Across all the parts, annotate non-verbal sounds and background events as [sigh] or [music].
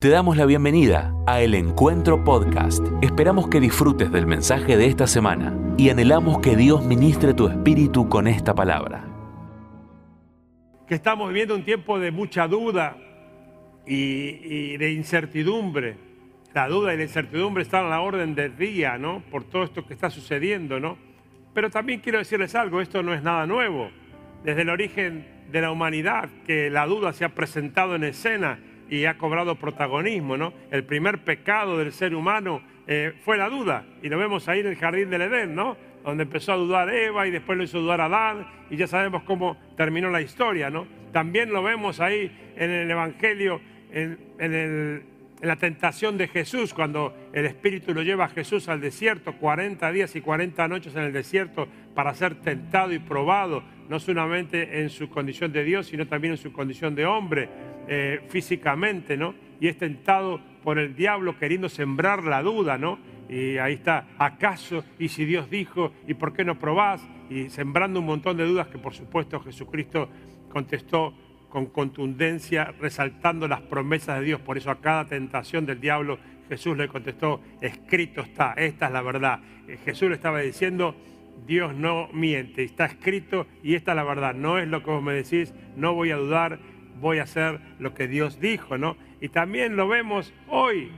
Te damos la bienvenida a El Encuentro Podcast. Esperamos que disfrutes del mensaje de esta semana y anhelamos que Dios ministre tu espíritu con esta palabra. Que estamos viviendo un tiempo de mucha duda y, y de incertidumbre. La duda y la incertidumbre están a la orden del día, ¿no? Por todo esto que está sucediendo, ¿no? Pero también quiero decirles algo, esto no es nada nuevo. Desde el origen de la humanidad, que la duda se ha presentado en escena y ha cobrado protagonismo, ¿no? El primer pecado del ser humano eh, fue la duda, y lo vemos ahí en el jardín del Edén, ¿no? Donde empezó a dudar Eva y después lo hizo dudar Adán, y ya sabemos cómo terminó la historia, ¿no? También lo vemos ahí en el Evangelio, en, en la tentación de Jesús, cuando el Espíritu lo lleva a Jesús al desierto, 40 días y 40 noches en el desierto para ser tentado y probado, no solamente en su condición de Dios, sino también en su condición de hombre eh, físicamente, ¿no? Y es tentado por el diablo queriendo sembrar la duda, ¿no? Y ahí está, ¿acaso? ¿Y si Dios dijo? ¿Y por qué no probás? Y sembrando un montón de dudas que por supuesto Jesucristo contestó con contundencia, resaltando las promesas de Dios. Por eso a cada tentación del diablo Jesús le contestó, escrito está, esta es la verdad. Eh, Jesús le estaba diciendo, Dios no miente, está escrito y esta es la verdad. No es lo que vos me decís, no voy a dudar, voy a hacer lo que Dios dijo, ¿no? Y también lo vemos hoy,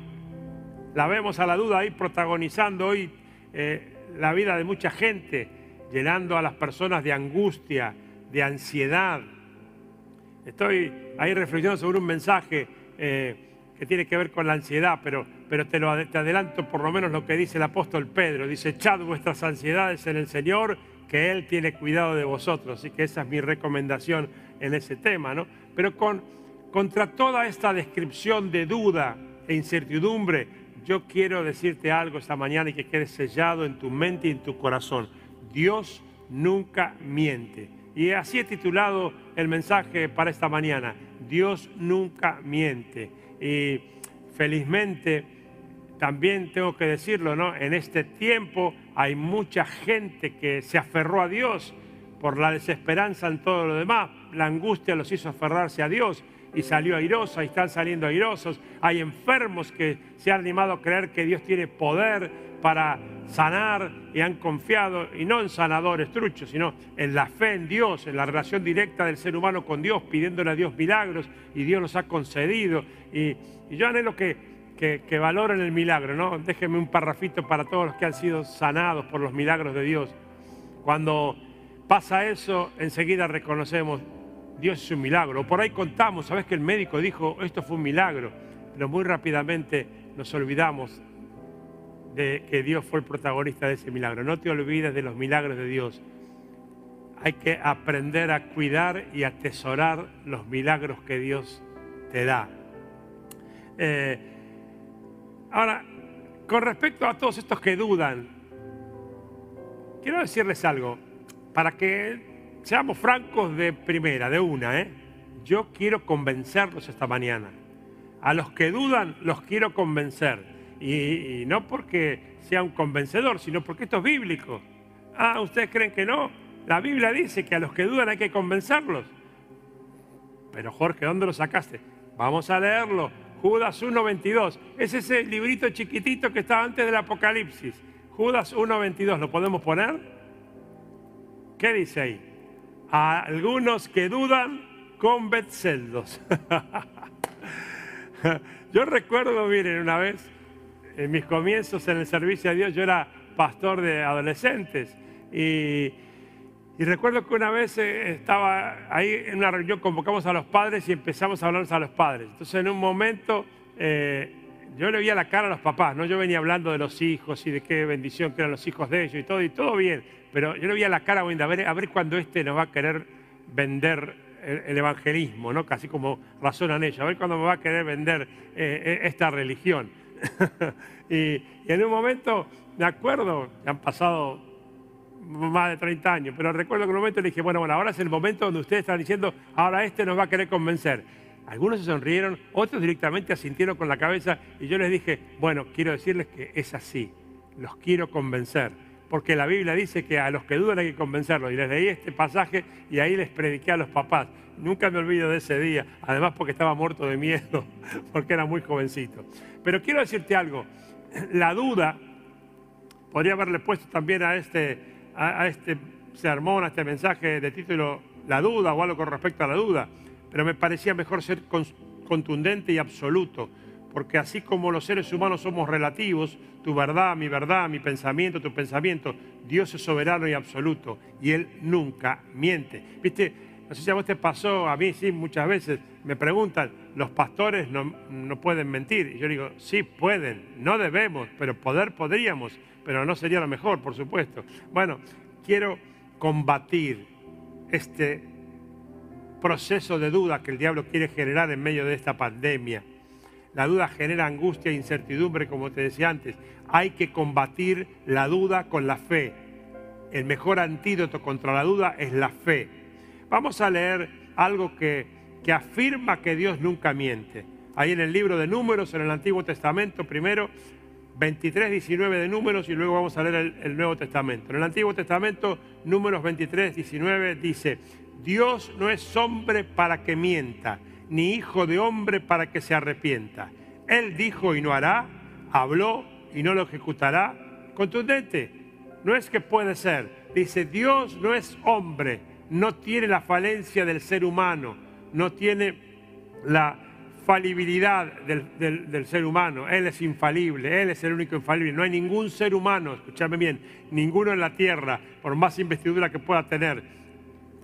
la vemos a la duda ahí protagonizando hoy eh, la vida de mucha gente, llenando a las personas de angustia, de ansiedad. Estoy ahí reflexionando sobre un mensaje eh, que tiene que ver con la ansiedad, pero, pero te, lo, te adelanto por lo menos lo que dice el apóstol Pedro. Dice, echad vuestras ansiedades en el Señor, que Él tiene cuidado de vosotros. Así que esa es mi recomendación en ese tema, ¿no? Pero con, contra toda esta descripción de duda e incertidumbre, yo quiero decirte algo esta mañana y que quede sellado en tu mente y en tu corazón. Dios nunca miente. Y así he titulado el mensaje para esta mañana. Dios nunca miente. Y felizmente, también tengo que decirlo, ¿no? En este tiempo hay mucha gente que se aferró a Dios por la desesperanza en todo lo demás. La angustia los hizo aferrarse a Dios y salió airosa y están saliendo airosos. Hay enfermos que se han animado a creer que Dios tiene poder para sanar y han confiado, y no en sanadores truchos, sino en la fe en Dios, en la relación directa del ser humano con Dios, pidiéndole a Dios milagros y Dios los ha concedido. Y, yo anhelo que, que, que valoren el milagro, ¿no? Déjenme un parrafito para todos los que han sido sanados por los milagros de Dios. Cuando pasa eso, enseguida reconocemos, Dios es un milagro. Por ahí contamos, sabes que el médico dijo, esto fue un milagro, pero muy rápidamente nos olvidamos de que Dios fue el protagonista de ese milagro. No te olvides de los milagros de Dios. Hay que aprender a cuidar y atesorar los milagros que Dios te da. Eh, ahora, con respecto a todos estos que dudan, quiero decirles algo para que seamos francos de primera, de una, ¿eh? yo quiero convencerlos esta mañana. A los que dudan los quiero convencer. Y, no porque sea un convencedor, sino porque esto es bíblico. Ah, ¿ustedes creen que no? La Biblia dice que a los que dudan hay que convencerlos. Pero Jorge, ¿dónde lo sacaste? Vamos a leerlo. Judas 1.22. Es ese librito chiquitito que está antes del Apocalipsis. Judas 1.22. ¿Lo podemos poner? ¿Qué dice ahí? A algunos que dudan, convencerlos. [laughs] yo recuerdo, miren, una vez, en mis comienzos en el servicio a Dios, yo era pastor de adolescentes y, recuerdo que una vez eh, estaba ahí en una reunión, convocamos a los padres y empezamos a hablarnos a los padres. Entonces en un momento eh, yo le veía la cara a los papás, ¿no? Yo venía hablando de los hijos y de qué bendición que eran los hijos de ellos y todo, y todo bien. Pero yo le veía la cara, a ver, a ver cuándo este nos va a querer vender el, evangelismo, ¿no? Casi como razonan ellos, a ver cuándo me va a querer vender eh, eh, esta religión. [laughs] y, en un momento, me acuerdo, han pasado más de 30 años, pero recuerdo que en un momento le dije, bueno, bueno, ahora es el momento donde ustedes están diciendo, ahora este nos va a querer convencer. Algunos se sonrieron, otros directamente asintieron con la cabeza y yo les dije, bueno, quiero decirles que es así, los quiero convencer. porque la Biblia dice que a los que dudan hay que convencerlos. Y les leí este pasaje y ahí les prediqué a los papás. Nunca me olvido de ese día, además porque estaba muerto de miedo, [laughs] porque era muy jovencito. Pero quiero decirte algo, la duda, podría haberle puesto también a este, a, este sermón, a este mensaje de título, la duda o algo con respecto a la duda, pero me parecía mejor ser contundente y absoluto, porque así como los seres humanos somos relativos, tu verdad, mi verdad, mi pensamiento, tu pensamiento, Dios es soberano y absoluto, y Él nunca miente. ¿Viste? No sé si a vos te pasó, a mí sí, muchas veces me preguntan, los pastores no, no pueden mentir. Y yo digo, sí pueden, no debemos, pero poder podríamos, pero no sería lo mejor, por supuesto. Bueno, quiero combatir este proceso de duda que el diablo quiere generar en medio de esta pandemia. La duda genera angustia e incertidumbre, como te decía antes. Hay que combatir la duda con la fe. El mejor antídoto contra la duda es la fe. Vamos a leer algo que, que afirma que Dios nunca miente. Ahí en el libro de números, en el Antiguo Testamento, primero 23, 19 de números y luego vamos a leer el, el, Nuevo Testamento. En el Antiguo Testamento, números 23, 19 dice, Dios no es hombre para que mienta, ni hijo de hombre para que se arrepienta. Él dijo y no hará, habló y no lo ejecutará. Contundente, no es que puede ser. Dice, Dios no es hombre, no tiene la falencia del ser humano, no tiene la falibilidad del, del, ser humano. Él es infalible, Él es el único infalible. No hay ningún ser humano, escúchame bien, ninguno en la tierra, por más investidura que pueda tener,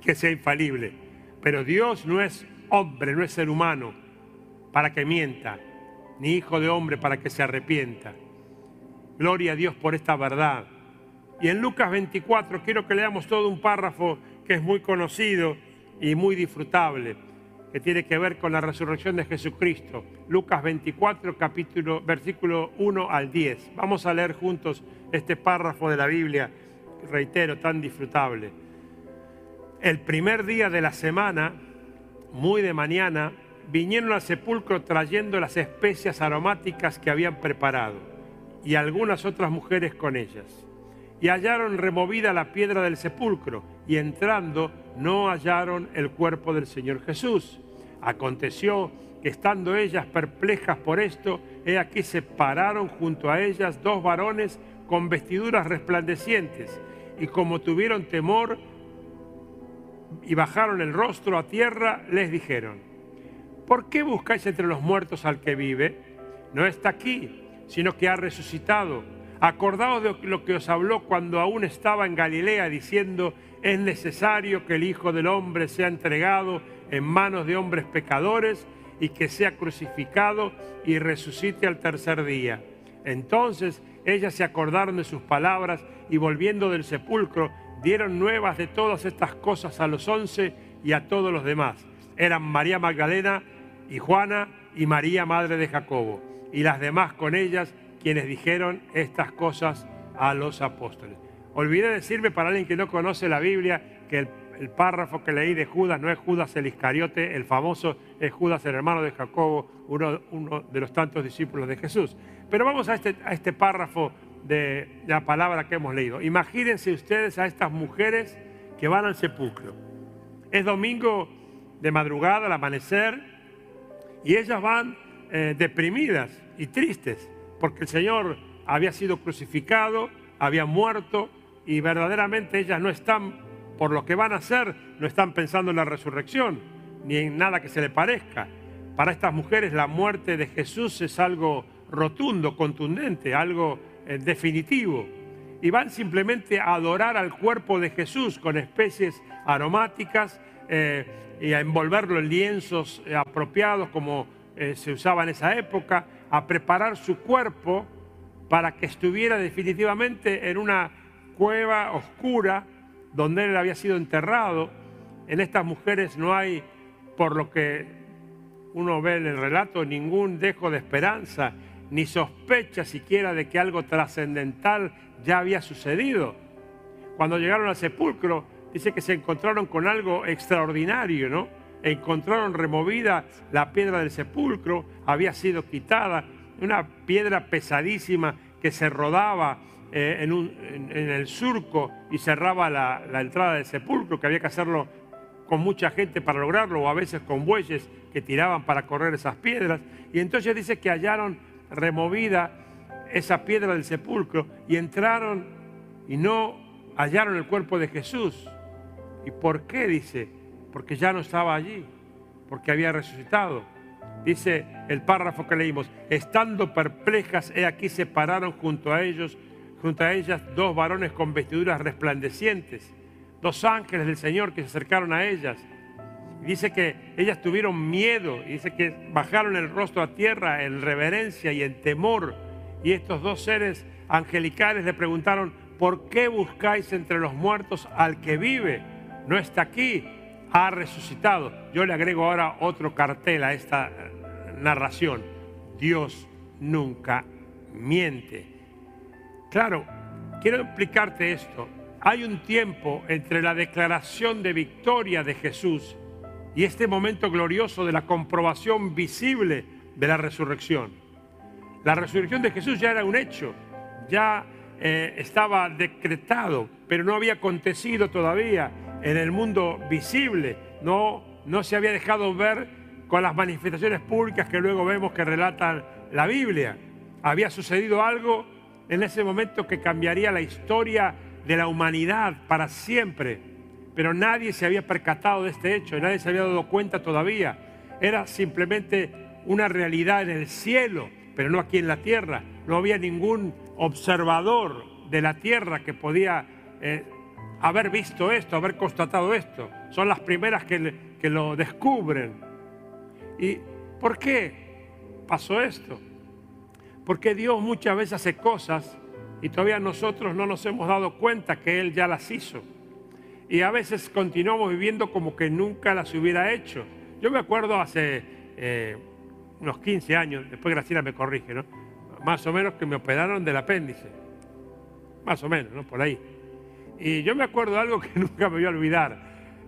que sea infalible. Pero Dios no es hombre, no es ser humano para que mienta, ni hijo de hombre para que se arrepienta. Gloria a Dios por esta verdad. Y en Lucas 24 quiero que leamos todo un párrafo que es muy conocido y muy disfrutable, que tiene que ver con la resurrección de Jesucristo. Lucas 24, capítulo, versículo 1 al 10. Vamos a leer juntos este párrafo de la Biblia, reitero, tan disfrutable. El primer día de la semana, muy de mañana, vinieron al sepulcro trayendo las especias aromáticas que habían preparado y algunas otras mujeres con ellas. Y hallaron removida la piedra del sepulcro y entrando no hallaron el cuerpo del Señor Jesús. Aconteció que estando ellas perplejas por esto, he aquí se pararon junto a ellas dos varones con vestiduras resplandecientes y como tuvieron temor, y bajaron el rostro a tierra, les dijeron, ¿por qué buscáis entre los muertos al que vive? No está aquí, sino que ha resucitado. Acordaos de lo que os habló cuando aún estaba en Galilea, diciendo, es necesario que el Hijo del Hombre sea entregado en manos de hombres pecadores y que sea crucificado y resucite al tercer día. Entonces ellas se acordaron de sus palabras y volviendo del sepulcro, dieron nuevas de todas estas cosas a los once y a todos los demás. Eran María Magdalena y Juana y María, madre de Jacobo, y las demás con ellas, quienes dijeron estas cosas a los apóstoles. Olvidé decirme para alguien que no conoce la Biblia que el, párrafo que leí de Judas no es Judas el Iscariote, el famoso es Judas el hermano de Jacobo, uno, uno de los tantos discípulos de Jesús. Pero vamos a este, a este párrafo de la palabra que hemos leído. Imagínense ustedes a estas mujeres que van al sepulcro. Es domingo de madrugada, al amanecer, y ellas van eh, deprimidas y tristes porque el Señor había sido crucificado, había muerto, y verdaderamente ellas no están, por lo que van a hacer, no están pensando en la resurrección, ni en nada que se le parezca. Para estas mujeres la muerte de Jesús es algo rotundo, contundente, algo definitivo. Y van simplemente a adorar al cuerpo de Jesús con especies aromáticas eh, y a envolverlo en lienzos eh, apropiados como se usaba en esa época, a preparar su cuerpo para que estuviera definitivamente en una cueva oscura donde él había sido enterrado. En estas mujeres no hay, por lo que uno ve en el relato, ningún dejo de esperanza ni sospecha siquiera de que algo trascendental ya había sucedido. Cuando llegaron al sepulcro, dice que se encontraron con algo extraordinario, ¿no? Encontraron removida la piedra del sepulcro, había sido quitada, una piedra pesadísima que se rodaba eh, en, el surco y cerraba la, la entrada del sepulcro, que había que hacerlo con mucha gente para lograrlo, o a veces con bueyes que tiraban para correr esas piedras. Y entonces dice que hallaron removida esa piedra del sepulcro y entraron y no hallaron el cuerpo de Jesús. ¿Y por qué? Dice, porque ya no estaba allí, porque había resucitado. Dice el párrafo que leímos, estando perplejas, he aquí se pararon junto a ellos, junto a ellas dos varones con vestiduras resplandecientes, dos ángeles del Señor que se acercaron a ellas. Dice que ellas tuvieron miedo, dice que bajaron el rostro a tierra en reverencia y en temor. Y estos dos seres angelicales le preguntaron, ¿por qué buscáis entre los muertos al que vive? No está aquí, ha resucitado. Yo le agrego ahora otro cartel a esta narración. Dios nunca miente. Claro, quiero explicarte esto. Hay un tiempo entre la declaración de victoria de Jesús y este momento glorioso de la comprobación visible de la resurrección. La resurrección de Jesús ya era un hecho, ya eh, estaba decretado, pero no había acontecido todavía en el mundo visible, no, no se había dejado ver con las manifestaciones públicas que luego vemos que relatan la Biblia. Había sucedido algo en ese momento que cambiaría la historia de la humanidad para siempre, pero nadie se había percatado de este hecho, nadie se había dado cuenta todavía. Era simplemente una realidad en el cielo, pero no aquí en la tierra. No había ningún observador de la tierra que podía eh, haber visto esto, haber constatado esto. Son las primeras que, que lo descubren. ¿Y por qué pasó esto? Porque Dios muchas veces hace cosas y todavía nosotros no nos hemos dado cuenta que Él ya las hizo. Y a veces continuamos viviendo como que nunca las hubiera hecho. Yo me acuerdo hace eh, unos 15 años, después Graciela me corrige. Más o menos que me operaron del apéndice. Más o menos, ¿no? Por ahí. Y yo me acuerdo de algo [laughs] que nunca me voy a olvidar.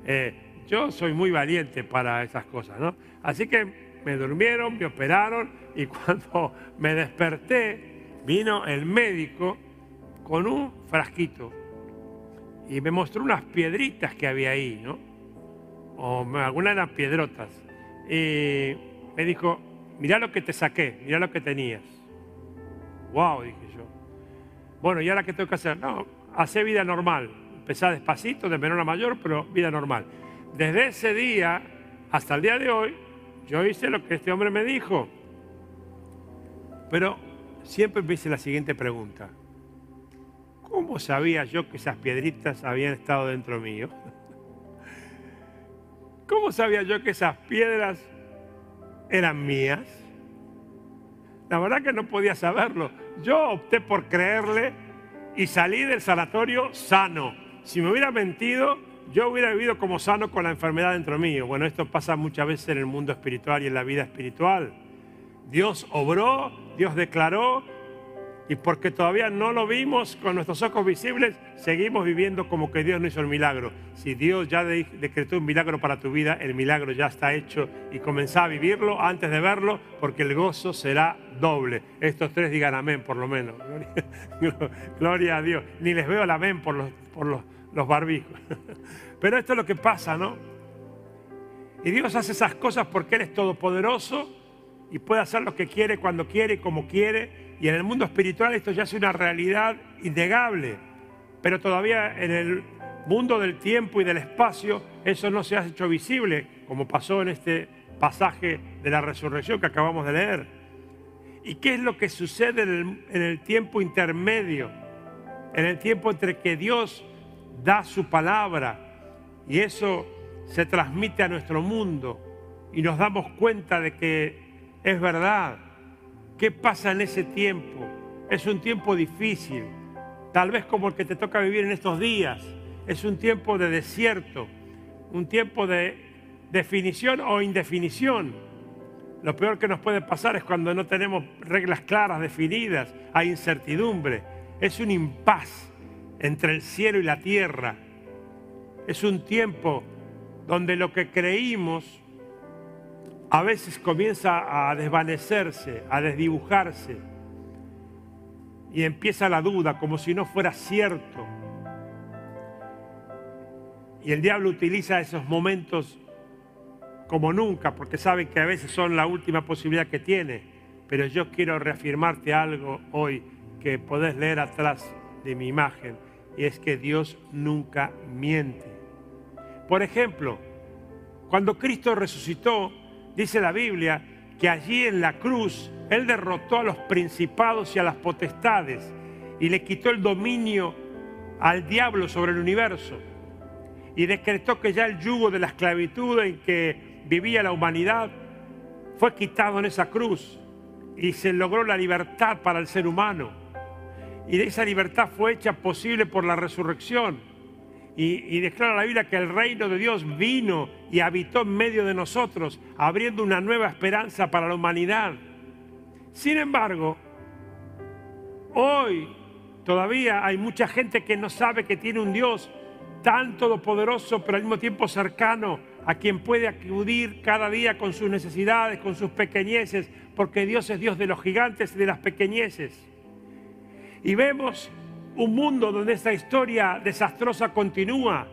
Eh, yo soy muy valiente para esas cosas, ¿no? Así que me durmieron, me operaron y cuando me desperté vino el médico con un frasquito y me mostró unas piedritas que había ahí, ¿no? O algunas eran piedrotas. Y me dijo, mirá lo que te saqué, mirá lo que tenías. Wow, dije yo. Bueno, ¿y ahora qué tengo que hacer? No, hace vida normal. Empezá despacito, de menor a mayor, pero vida normal. Desde ese día hasta el día de hoy, yo hice lo que este hombre me dijo. Pero siempre me hice la siguiente pregunta. ¿Cómo sabía yo que esas piedritas habían estado dentro mío? ¿Cómo sabía yo que esas piedras eran mías? La verdad que no podía saberlo. Yo opté por creerle y salí del sanatorio sano. Si me hubiera mentido, yo hubiera vivido como sano con la enfermedad dentro mío. Bueno, esto pasa muchas veces en el mundo espiritual y en la vida espiritual. Dios obró, Dios declaró, y porque todavía no lo vimos con nuestros ojos visibles, seguimos viviendo como que Dios no hizo el milagro. Si Dios ya decretó un milagro para tu vida, el milagro ya está hecho y comenzá a vivirlo antes de verlo, porque el gozo será doble. Estos tres digan amén, por lo menos. [laughs] Gloria a Dios. Ni les veo el amén por los, por los, barbijos. [laughs] Pero esto es lo que pasa, ¿no? Y Dios hace esas cosas porque Él es todopoderoso y puede hacer lo que quiere, cuando quiere como quiere y en el mundo espiritual esto ya es una realidad innegable. Pero todavía en el mundo del tiempo y del espacio eso no se ha hecho visible, como pasó en este pasaje de la resurrección que acabamos de leer. ¿Y qué es lo que sucede en el, tiempo intermedio? En el tiempo entre que Dios da su palabra y eso se transmite a nuestro mundo y nos damos cuenta de que es verdad ¿Qué pasa en ese tiempo? Es un tiempo difícil, tal vez como el que te toca vivir en estos días. Es un tiempo de desierto, un tiempo de definición o indefinición. Lo peor que nos puede pasar es cuando no tenemos reglas claras, definidas, hay incertidumbre. Es un impas entre el cielo y la tierra. Es un tiempo donde lo que creímos a veces comienza a desvanecerse, a desdibujarse. y empieza la duda como si no fuera cierto. Y el diablo utiliza esos momentos como nunca, porque sabe que a veces son la última posibilidad que tiene. Pero yo quiero reafirmarte algo hoy que podés leer atrás de mi imagen, y es que Dios nunca miente. Por ejemplo, cuando Cristo resucitó, dice la Biblia que allí en la cruz Él derrotó a los principados y a las potestades y le quitó el dominio al diablo sobre el universo y decretó que ya el yugo de la esclavitud en que vivía la humanidad fue quitado en esa cruz y se logró la libertad para el ser humano. Y esa libertad fue hecha posible por la resurrección. Y, declara la Biblia que el reino de Dios vino y habitó en medio de nosotros, abriendo una nueva esperanza para la humanidad. Sin embargo, hoy todavía hay mucha gente que no sabe que tiene un Dios tan todopoderoso, pero al mismo tiempo cercano, a quien puede acudir cada día con sus necesidades, con sus pequeñeces, porque Dios es Dios de los gigantes y de las pequeñeces. Y vemos un mundo donde esta historia desastrosa continúa,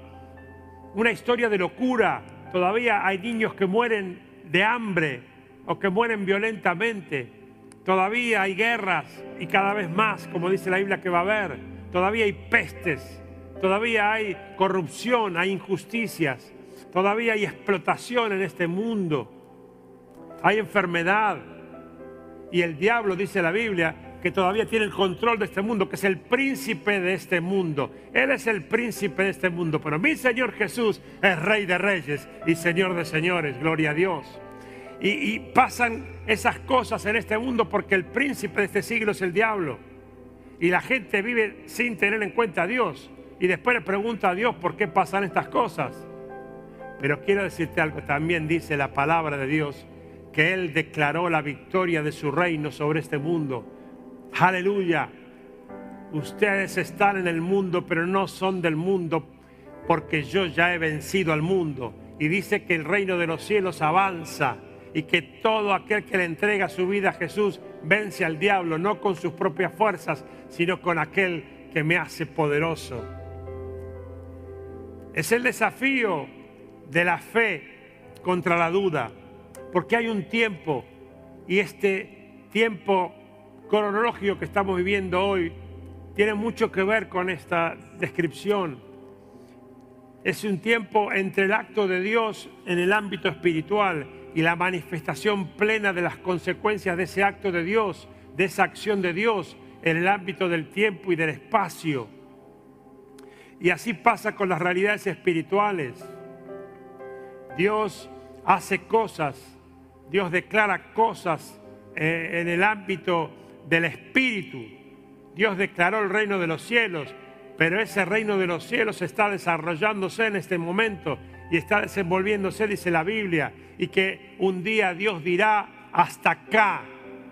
una historia de locura. Todavía hay niños que mueren de hambre o que mueren violentamente. Todavía hay guerras y cada vez más, como dice la Biblia que va a haber. Todavía hay pestes Todavía hay corrupción, hay injusticias, todavía hay explotación en este mundo, hay enfermedad. Y el diablo, dice la Biblia, que todavía tiene el control de este mundo, que es el príncipe de este mundo. Él es el príncipe de este mundo, pero mi Señor Jesús es rey de reyes y Señor de señores, gloria a Dios. Y, pasan esas cosas en este mundo porque el príncipe de este siglo es el diablo. Y la gente vive sin tener en cuenta a Dios y después le pregunta a Dios por qué pasan estas cosas. Pero quiero decirte algo, también dice la palabra de Dios que Él declaró la victoria de su reino sobre este mundo. Aleluya. Ustedes están en el mundo, pero no son del mundo, porque yo ya he vencido al mundo. Y dice que el reino de los cielos avanza y que todo aquel que le entrega su vida a Jesús vence al diablo, no con sus propias fuerzas, sino con aquel que me hace poderoso. Es el desafío de la fe contra la duda, porque hay un tiempo y este tiempo cronológico que estamos viviendo hoy tiene mucho que ver con esta descripción. Es un tiempo entre el acto de Dios en el ámbito espiritual y la manifestación plena de las consecuencias de ese acto de Dios, de esa acción de Dios en el ámbito del tiempo y del espacio. Y así pasa con las realidades espirituales. Dios hace cosas, Dios declara cosas eh, en el ámbito del espíritu. Dios declaró el reino de los cielos, pero ese reino de los cielos está desarrollándose en este momento y está desenvolviéndose, dice la Biblia, y que un día Dios dirá, hasta acá,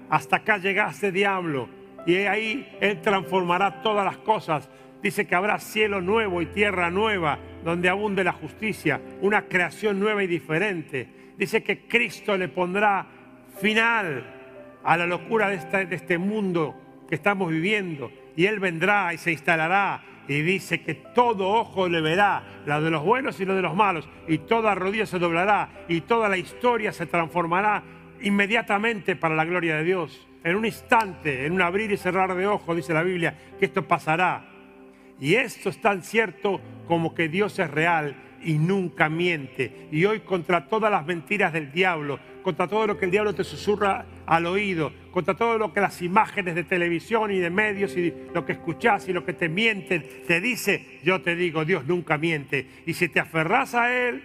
hasta acá llegaste diablo, y ahí Él transformará todas las cosas dice que habrá cielo nuevo y tierra nueva, donde abunde la justicia, una creación nueva y diferente. Dice que Cristo le pondrá final a la locura de este, de este mundo que estamos viviendo, y Él vendrá y se instalará y dice que todo ojo le verá, la de los buenos y lo de los malos, y toda rodilla se doblará, y toda la historia se transformará inmediatamente para la gloria de Dios. En un instante, en un abrir y cerrar de ojos, dice la Biblia, que esto pasará. Y esto es tan cierto como que Dios es real y nunca miente. Y hoy contra todas las mentiras del diablo, contra todo lo que el diablo te susurra al oído, contra todo lo que las imágenes de televisión y de medios y lo que escuchás y lo que te mienten, te dice, yo te digo, Dios nunca miente. Y si te aferras a Él,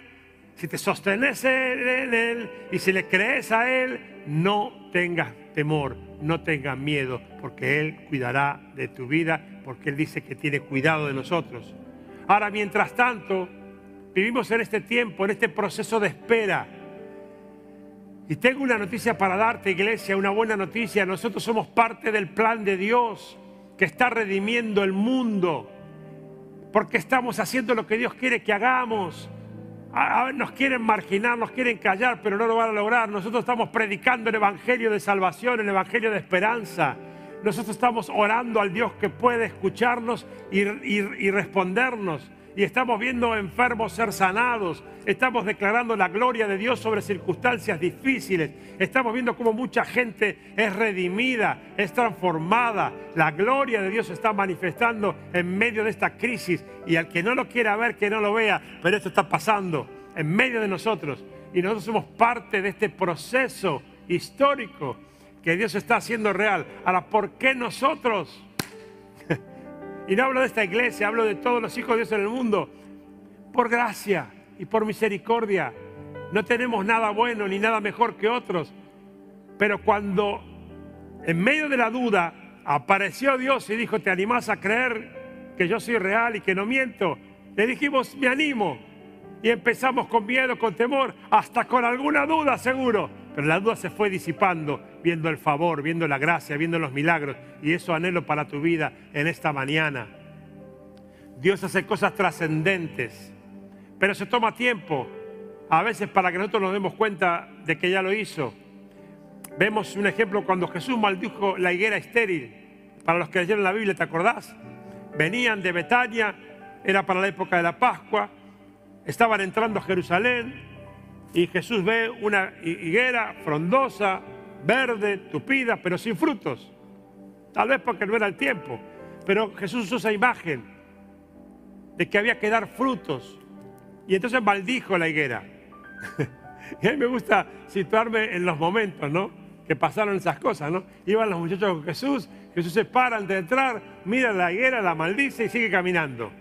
si te sostenes en Él y si le crees a Él, no tengas temor, no tengas miedo, porque Él cuidará de tu vida porque Él dice que tiene cuidado de nosotros. Ahora, mientras tanto, vivimos en este tiempo, en este proceso de espera. Y tengo una noticia para darte, iglesia, una buena noticia. Nosotros somos parte del plan de Dios que está redimiendo el mundo, porque estamos haciendo lo que Dios quiere que hagamos. Nos quieren marginar, nos quieren callar, pero no lo van a lograr. Nosotros estamos predicando el Evangelio de salvación, el Evangelio de esperanza. Nosotros estamos orando al Dios que puede escucharnos y, y- y respondernos. Y estamos viendo enfermos ser sanados. Estamos declarando la gloria de Dios sobre circunstancias difíciles. Estamos viendo cómo mucha gente es redimida, es transformada. La gloria de Dios se está manifestando en medio de esta crisis. Y al que no lo quiera ver, que no lo vea. Pero esto está pasando en medio de nosotros. Y nosotros somos parte de este proceso histórico que Dios está haciendo real. Ahora, ¿por qué nosotros? Y no hablo de esta iglesia, hablo de todos los hijos de Dios en el mundo. Por gracia y por misericordia. No tenemos nada bueno ni nada mejor que otros. Pero cuando en medio de la duda apareció Dios y dijo, ¿te animás a creer que yo soy real y que no miento? Le dijimos, me animo. Y empezamos con miedo, con temor, hasta con alguna duda seguro. Pero la duda se fue disipando, viendo el favor, viendo la gracia, viendo los milagros. Y eso anhelo para tu vida en esta mañana. Dios hace cosas trascendentes, pero se toma tiempo, a veces para que nosotros nos demos cuenta de que ya lo hizo. Vemos un ejemplo cuando Jesús maldijo la higuera estéril. Para los que leyeron la Biblia, ¿te acordás? Venían de Betania, era para la época de la Pascua, estaban entrando a Jerusalén y Jesús ve una higuera frondosa, verde, tupida, pero sin frutos. Tal vez porque no era el tiempo, pero Jesús usó esa imagen de que había que dar frutos y entonces maldijo la higuera. [laughs] y a mí me gusta situarme en los momentos, ¿no? Que pasaron esas cosas, ¿no? Iban los muchachos con Jesús, Jesús se para antes de entrar, mira la higuera, la maldice y sigue caminando.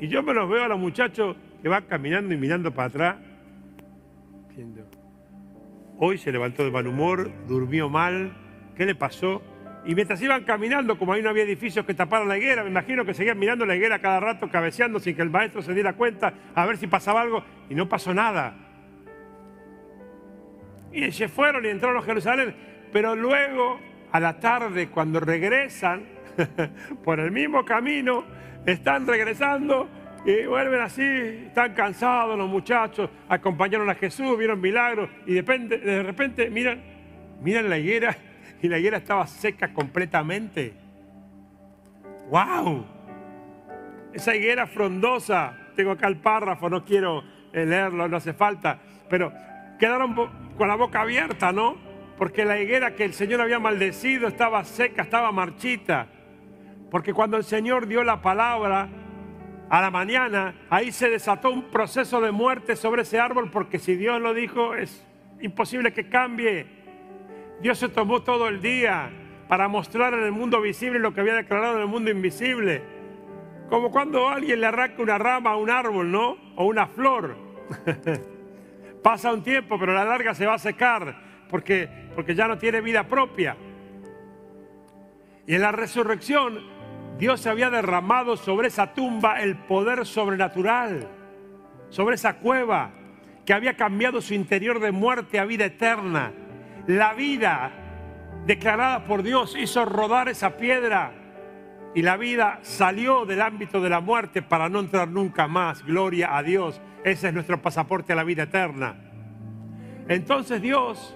Y yo me los veo a los muchachos que van caminando y mirando para atrás, hoy se levantó de mal humor, durmió mal, ¿qué le pasó? Y mientras iban caminando, como ahí no había edificios que taparan la higuera, me imagino que seguían mirando la higuera cada rato, cabeceando sin que el maestro se diera cuenta, a ver si pasaba algo, y no pasó nada. Y se fueron y entraron a Jerusalén, pero luego, a la tarde, cuando regresan [laughs] por el mismo camino, están regresando y vuelven así, están cansados los muchachos, acompañaron a Jesús, vieron milagros y de repente, de repente miran, miran la higuera y la higuera estaba seca completamente. ¡Wow! Esa higuera frondosa, tengo acá el párrafo, no quiero eh, leerlo, no hace falta, pero quedaron con la boca abierta, ¿no? Porque la higuera que el Señor había maldecido estaba seca, estaba marchita. Porque cuando el Señor dio la palabra a la mañana, ahí se desató un proceso de muerte sobre ese árbol, porque si Dios lo dijo, es imposible que cambie. Dios se tomó todo el día para mostrar en el mundo visible lo que había declarado en el mundo invisible. Como cuando alguien le arranca una rama a un árbol, ¿no? O una flor. [laughs] Pasa un tiempo, pero a la larga se va a secar porque, porque ya no tiene vida propia. Y en la resurrección, Dios había derramado sobre esa tumba el poder sobrenatural, sobre esa cueva que había cambiado su interior de muerte a vida eterna. La vida declarada por Dios hizo rodar esa piedra y la vida salió del ámbito de la muerte para no entrar nunca más. Gloria a Dios. Ese es nuestro pasaporte a la vida eterna. Entonces Dios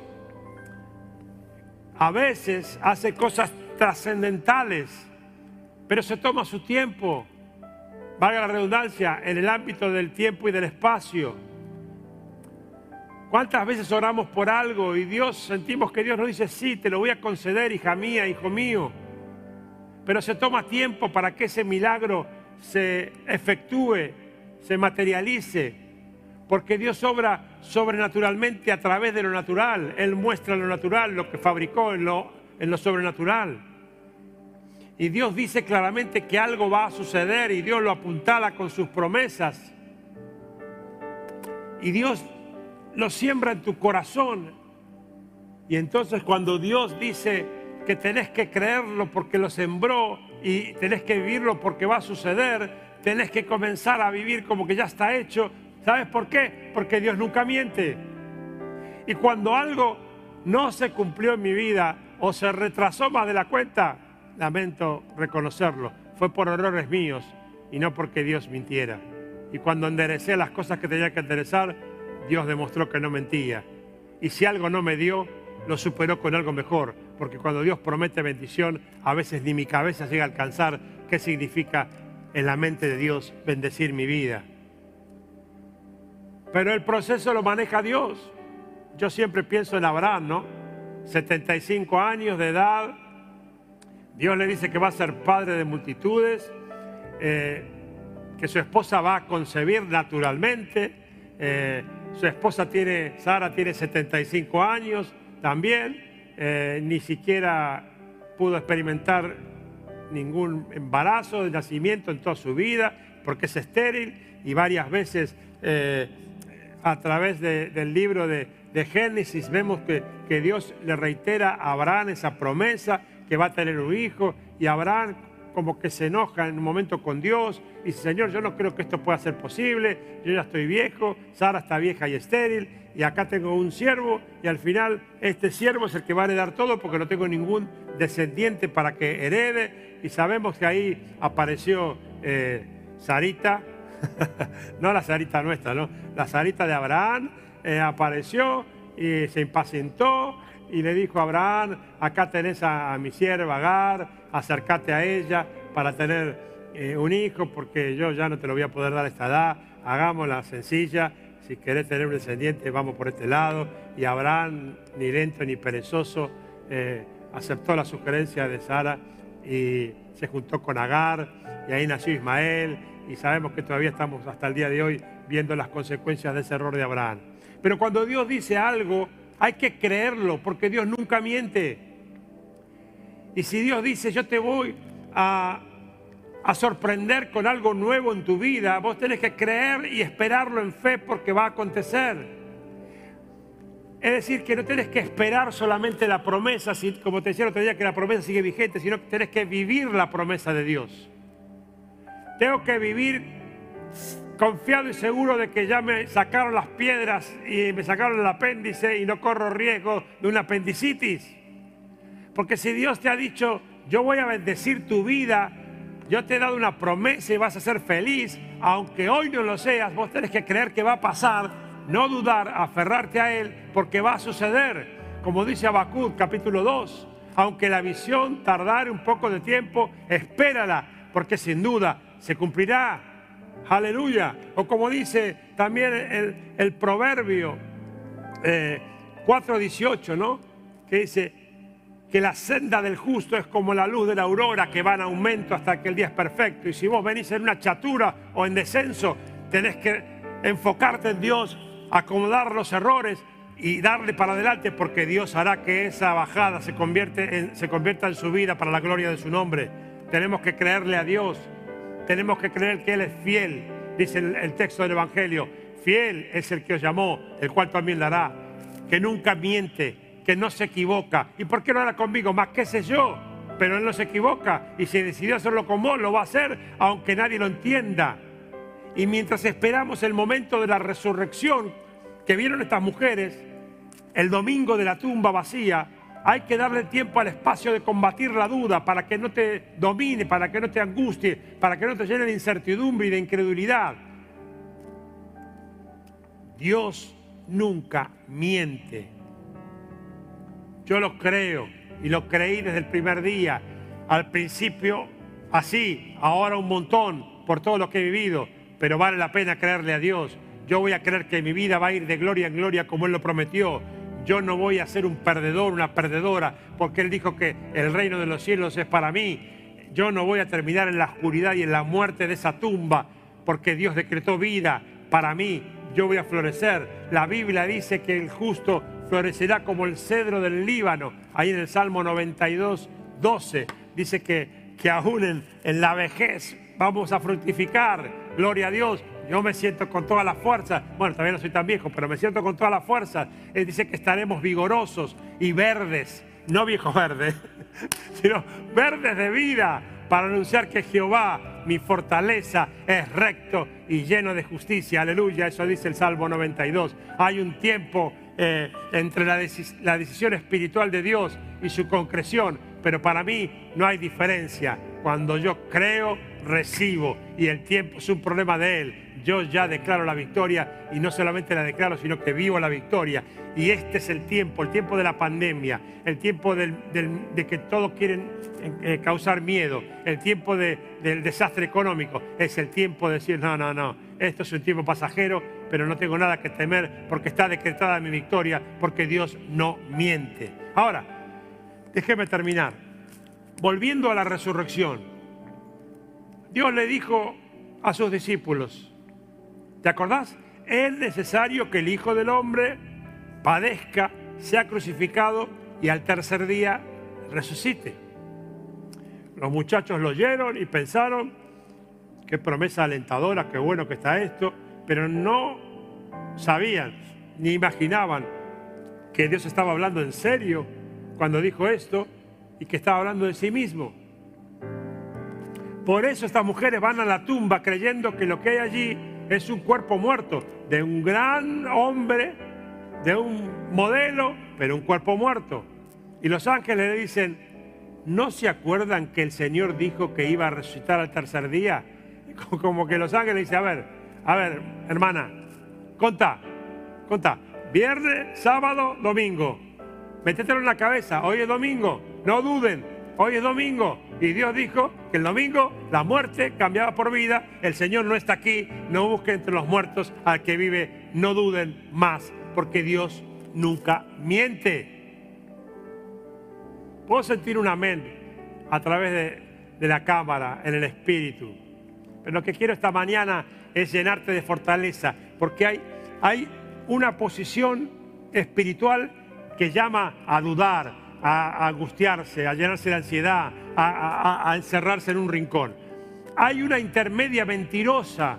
a veces hace cosas trascendentales, pero se toma su tiempo, valga la redundancia, en el ámbito del tiempo y del espacio. ¿Cuántas veces oramos por algo y Dios sentimos que Dios nos dice, sí, te lo voy a conceder, hija mía, hijo mío? Pero se toma tiempo para que ese milagro se efectúe, se materialice, porque Dios obra sobrenaturalmente a través de lo natural. Él muestra lo natural, lo que fabricó en lo, en lo sobrenatural. Y Dios dice claramente que algo va a suceder y Dios lo apuntala con sus promesas. Y Dios lo siembra en tu corazón. Y entonces cuando Dios dice que tenés que creerlo porque lo sembró y tenés que vivirlo porque va a suceder, tenés que comenzar a vivir como que ya está hecho. ¿Sabes por qué? Porque Dios nunca miente. Y cuando algo no se cumplió en mi vida o se retrasó más de la cuenta, lamento reconocerlo, fue por errores míos y no porque Dios mintiera. Y cuando enderecé las cosas que tenía que enderezar, Dios demostró que no mentía. Y si algo no me dio, lo superó con algo mejor, porque cuando Dios promete bendición, a veces ni mi cabeza llega a alcanzar qué significa en la mente de Dios bendecir mi vida. Pero el proceso lo maneja Dios. Yo siempre pienso en Abraham, ¿no? 75 años de edad. Dios le dice que va a ser padre de multitudes, eh, que su esposa va a concebir naturalmente. Eh, su esposa tiene, Sara tiene 75 años también, eh, ni siquiera pudo experimentar ningún embarazo de nacimiento en toda su vida, porque es estéril y varias veces a través del libro de, Génesis vemos que, que, Dios le reitera a Abraham esa promesa que va a tener un hijo y Abraham como que se enoja en un momento con Dios y dice, Señor, yo no creo que esto pueda ser posible, yo ya estoy viejo, Sara está vieja y estéril y acá tengo un siervo y al final este siervo es el que va a heredar todo porque no tengo ningún descendiente para que herede y sabemos que ahí apareció eh, Sarita, [laughs] no la Sarita nuestra, ¿no? La Sarita de Abraham eh, apareció y se impacientó y le dijo a Abraham, acá tenés a, mi sierva Agar, acércate a ella para tener eh, un hijo, porque yo ya no te lo voy a poder dar esta edad, hagámosla sencilla, si querés tener un descendiente, vamos por este lado. Y Abraham, ni lento ni perezoso, eh, aceptó la sugerencia de Sara y se juntó con Agar, y ahí nació Ismael, y sabemos que todavía estamos hasta el día de hoy viendo las consecuencias de ese error de Abraham. Pero cuando Dios dice algo, hay que creerlo, porque Dios nunca miente. Y si Dios dice, yo te voy a, a, sorprender con algo nuevo en tu vida, vos tenés que creer y esperarlo en fe porque va a acontecer. Es decir, que no tenés que esperar solamente la promesa, como te decía el otro día, que la promesa sigue vigente, sino que tenés que vivir la promesa de Dios. Tengo que vivir confiado y seguro de que ya me sacaron las piedras y me sacaron el apéndice y no corro riesgo de una apendicitis. Porque si Dios te ha dicho, yo voy a bendecir tu vida, yo te he dado una promesa y vas a ser feliz, aunque hoy no lo seas, vos tenés que creer que va a pasar, no dudar, aferrarte a Él, porque va a suceder. Como dice Habacuc capítulo 2, aunque la visión tardare un poco de tiempo, espérala, porque sin duda se cumplirá. Aleluya. O como dice también el, proverbio 4.18, eh, ¿no? Que dice que la senda del justo es como la luz de la aurora que va en aumento hasta que el día es perfecto. Y si vos venís en una chatura o en descenso, tenés que enfocarte en Dios, acomodar los errores y darle para adelante porque Dios hará que esa bajada se, convierte se convierta en su vida para la gloria de su nombre. Tenemos que creerle a Dios tenemos que creer que Él es fiel, dice el, texto del Evangelio. Fiel es el que os llamó, el cual también dará, que nunca miente, que no se equivoca. ¿Y por qué no hará conmigo? Más qué sé yo, pero Él no se equivoca. Y si decidió hacerlo con vos, lo va a hacer, aunque nadie lo entienda. Y mientras esperamos el momento de la resurrección, que vieron estas mujeres, el domingo de la tumba vacía, hay que darle tiempo al espacio de combatir la duda para que no te domine, para que no te angustie, para que no te llene de incertidumbre y de incredulidad. Dios nunca miente. Yo lo creo y lo creí desde el primer día. Al principio así, ahora un montón por todo lo que he vivido, pero vale la pena creerle a Dios. Yo voy a creer que mi vida va a ir de gloria en gloria como Él lo prometió yo no voy a ser un perdedor, una perdedora, porque Él dijo que el reino de los cielos es para mí. Yo no voy a terminar en la oscuridad y en la muerte de esa tumba, porque Dios decretó vida para mí. Yo voy a florecer. La Biblia dice que el justo florecerá como el cedro del Líbano. Ahí en el Salmo 92, 12, dice que, que aún en, en la vejez vamos a fructificar. Gloria a Dios yo me siento con toda la fuerza, bueno, todavía no soy tan viejo, pero me siento con toda la fuerza. Él dice que estaremos vigorosos y verdes, no viejo verde, [laughs] sino verdes de vida para anunciar que Jehová, mi fortaleza, es recto y lleno de justicia. Aleluya, eso dice el Salmo 92. Hay un tiempo eh, entre la, la decisión espiritual de Dios y su concreción, pero para mí no hay diferencia. Cuando yo creo, recibo y el tiempo es un problema de Él yo ya declaro la victoria y no solamente la declaro, sino que vivo la victoria. Y este es el tiempo, el tiempo de la pandemia, el tiempo de que todos quieren eh, causar miedo, el tiempo del desastre económico. Es el tiempo de decir, no, no, no, esto es un tiempo pasajero, pero no tengo nada que temer porque está decretada mi victoria, porque Dios no miente. Ahora, déjeme terminar. Volviendo a la resurrección, Dios le dijo a sus discípulos. ¿Te acordás? Es necesario que el Hijo del Hombre padezca, sea crucificado y al tercer día resucite. Los muchachos lo oyeron y pensaron, qué promesa alentadora, qué bueno que está esto, pero no sabían ni imaginaban que Dios estaba hablando en serio cuando dijo esto y que estaba hablando de sí mismo. Por eso estas mujeres van a la tumba creyendo que lo que hay allí es un cuerpo muerto de un gran hombre, de un modelo, pero un cuerpo muerto. Y los ángeles le dicen, ¿no se acuerdan que el Señor dijo que iba a resucitar al tercer día? [laughs] Como que los ángeles dicen, a ver, a ver, hermana, conta, conta, viernes, sábado, domingo. Métetelo en la cabeza, hoy es domingo, no duden, Hoy es domingo y Dios dijo que el domingo la muerte cambiaba por vida. El Señor no está aquí. No busquen entre los muertos al que vive. No duden más porque Dios nunca miente. Puedo sentir un amén a través de, la cámara, en el espíritu. Pero lo que quiero esta mañana es llenarte de fortaleza porque hay, hay una posición espiritual que llama a dudar, a, angustiarse, a llenarse de ansiedad, a, encerrarse en un rincón. Hay una intermedia mentirosa,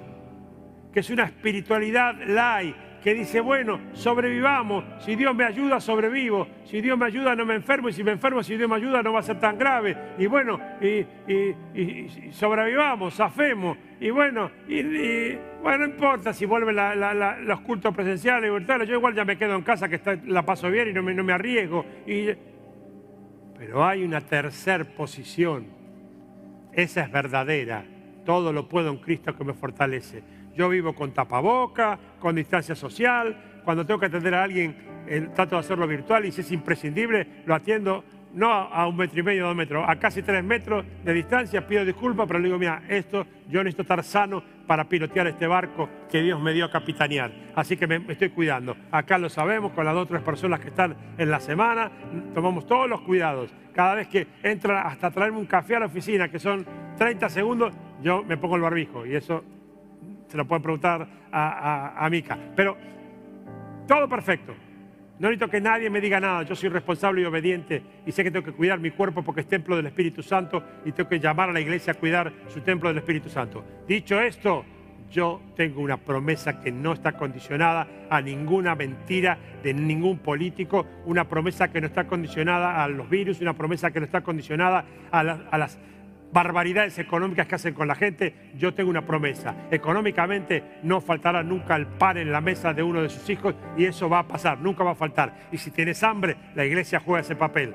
que es una espiritualidad lai, que dice, bueno, sobrevivamos, si Dios me ayuda, sobrevivo, si Dios me ayuda, no me enfermo, y si me enfermo, si Dios me ayuda, no va a ser tan grave, y bueno, y, sobrevivamos, zafemos, y bueno, y, bueno, no importa si vuelven los cultos presenciales, yo igual ya me quedo en casa, que la paso bien y no me, no me arriesgo, y pero hay una tercera posición. Esa es verdadera. Todo lo puedo en Cristo que me fortalece. Yo vivo con tapaboca, con distancia social. Cuando tengo que atender a alguien, eh, trato de hacerlo virtual y si es imprescindible, lo atiendo no a un metro y medio, dos metros, a casi tres metros de distancia. Pido disculpas, pero le digo, mira, esto, yo necesito estar sano para pilotear este barco que Dios me dio a capitanear. Así que me, estoy cuidando. Acá lo sabemos, con las dos o tres personas que están en la semana, tomamos todos los cuidados. Cada vez que entra hasta traerme un café a la oficina, que son 30 segundos, yo me pongo el barbijo. Y eso se lo pueden preguntar a, a, a Mica. Pero todo perfecto. No necesito que nadie me diga nada, yo soy responsable y obediente y sé que tengo que cuidar mi cuerpo porque es templo del Espíritu Santo y tengo que llamar a la iglesia a cuidar su templo del Espíritu Santo. Dicho esto, yo tengo una promesa que no está condicionada a ninguna mentira de ningún político, una promesa que no está condicionada a los virus, una promesa que no está condicionada a, a las barbaridades económicas que hacen con la gente, yo tengo una promesa. Económicamente no faltará nunca el pan en la mesa de uno de sus hijos y eso va a pasar, nunca va a faltar. Y si tienes hambre, la iglesia juega ese papel.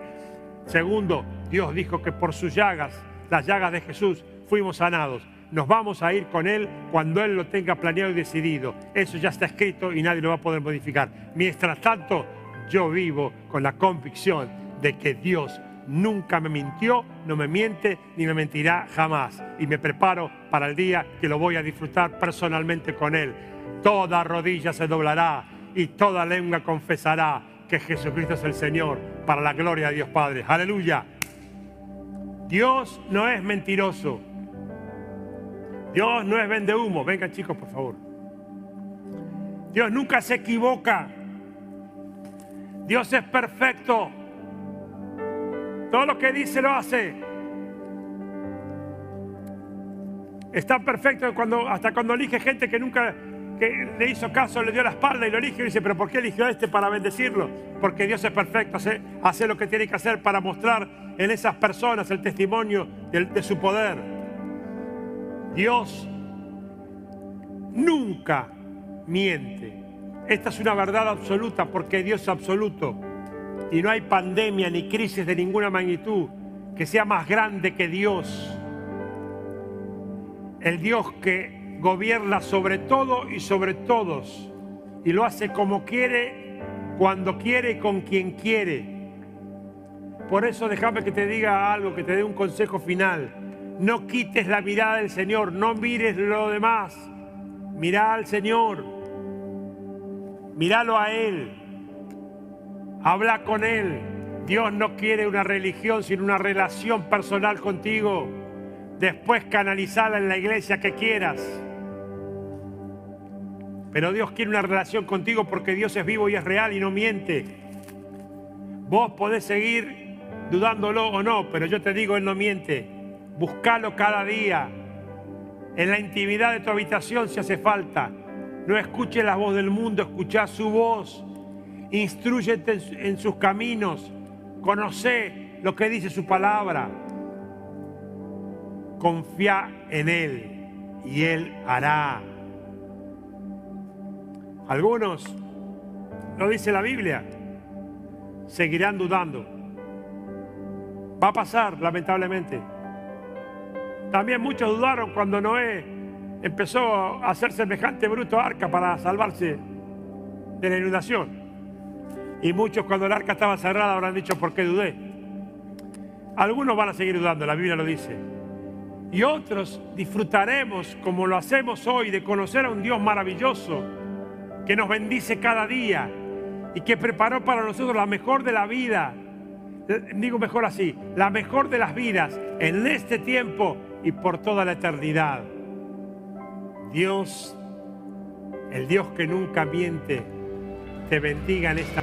Segundo, Dios dijo que por sus llagas, las llagas de Jesús, fuimos sanados. Nos vamos a ir con Él cuando Él lo tenga planeado y decidido. Eso ya está escrito y nadie lo va a poder modificar. Mientras tanto, yo vivo con la convicción de que Dios nunca me mintió, no me miente ni me mentirá jamás. Y me preparo para el día que lo voy a disfrutar personalmente con Él. Toda rodilla se doblará y toda lengua confesará que Jesucristo es el Señor para la gloria de Dios Padre. Aleluya. Dios no es mentiroso. Dios no es vende humo. Vengan chicos, por favor. Dios nunca se equivoca. Dios es perfecto. Todo lo que dice lo hace. Está perfecto cuando, hasta cuando elige gente que nunca le hizo caso, le dio la espalda y lo elige y dice, pero ¿por qué eligió a este para bendecirlo? Porque Dios es perfecto, hace, hace lo que tiene que hacer para mostrar en esas personas el testimonio de su poder. Dios nunca miente. Esta es una verdad absoluta porque Dios es absoluto y no hay pandemia ni crisis de ninguna magnitud que sea más grande que Dios. El Dios que gobierna sobre todo y sobre todos. Y lo hace como quiere, cuando quiere y con quien quiere. Por eso déjame que te diga algo, que te dé un consejo final. No quites la mirada del Señor, no mires lo demás. Mira al Señor. Míralo a Él. Habla con Él. Dios no quiere una religión, sino una relación personal contigo. Después canalizada en la iglesia que quieras. Pero Dios quiere una relación contigo porque Dios es vivo y es real y no miente. Vos podés seguir dudándolo o no, pero yo te digo, Él no miente. Buscalo cada día, en la intimidad de tu habitación si hace falta. No escuches la voz del mundo, escucha su voz. Instruyete en sus caminos. Conoce lo que dice su palabra. Confía en Él y Él hará. Algunos, lo dice la Biblia, seguirán dudando. Va a pasar, lamentablemente. También muchos dudaron cuando Noé empezó a hacer semejante bruto arca para salvarse de la inundación. Y muchos cuando el arca estaba cerrada habrán dicho, ¿por qué dudé? Algunos van a seguir dudando, la Biblia lo dice. Y otros disfrutaremos, como lo hacemos hoy, de conocer a un Dios maravilloso que nos bendice cada día y que preparó para nosotros la mejor de la vida. Digo mejor así, la mejor de las vidas en este tiempo y por toda la eternidad. Dios, el Dios que nunca miente, te bendiga en esta...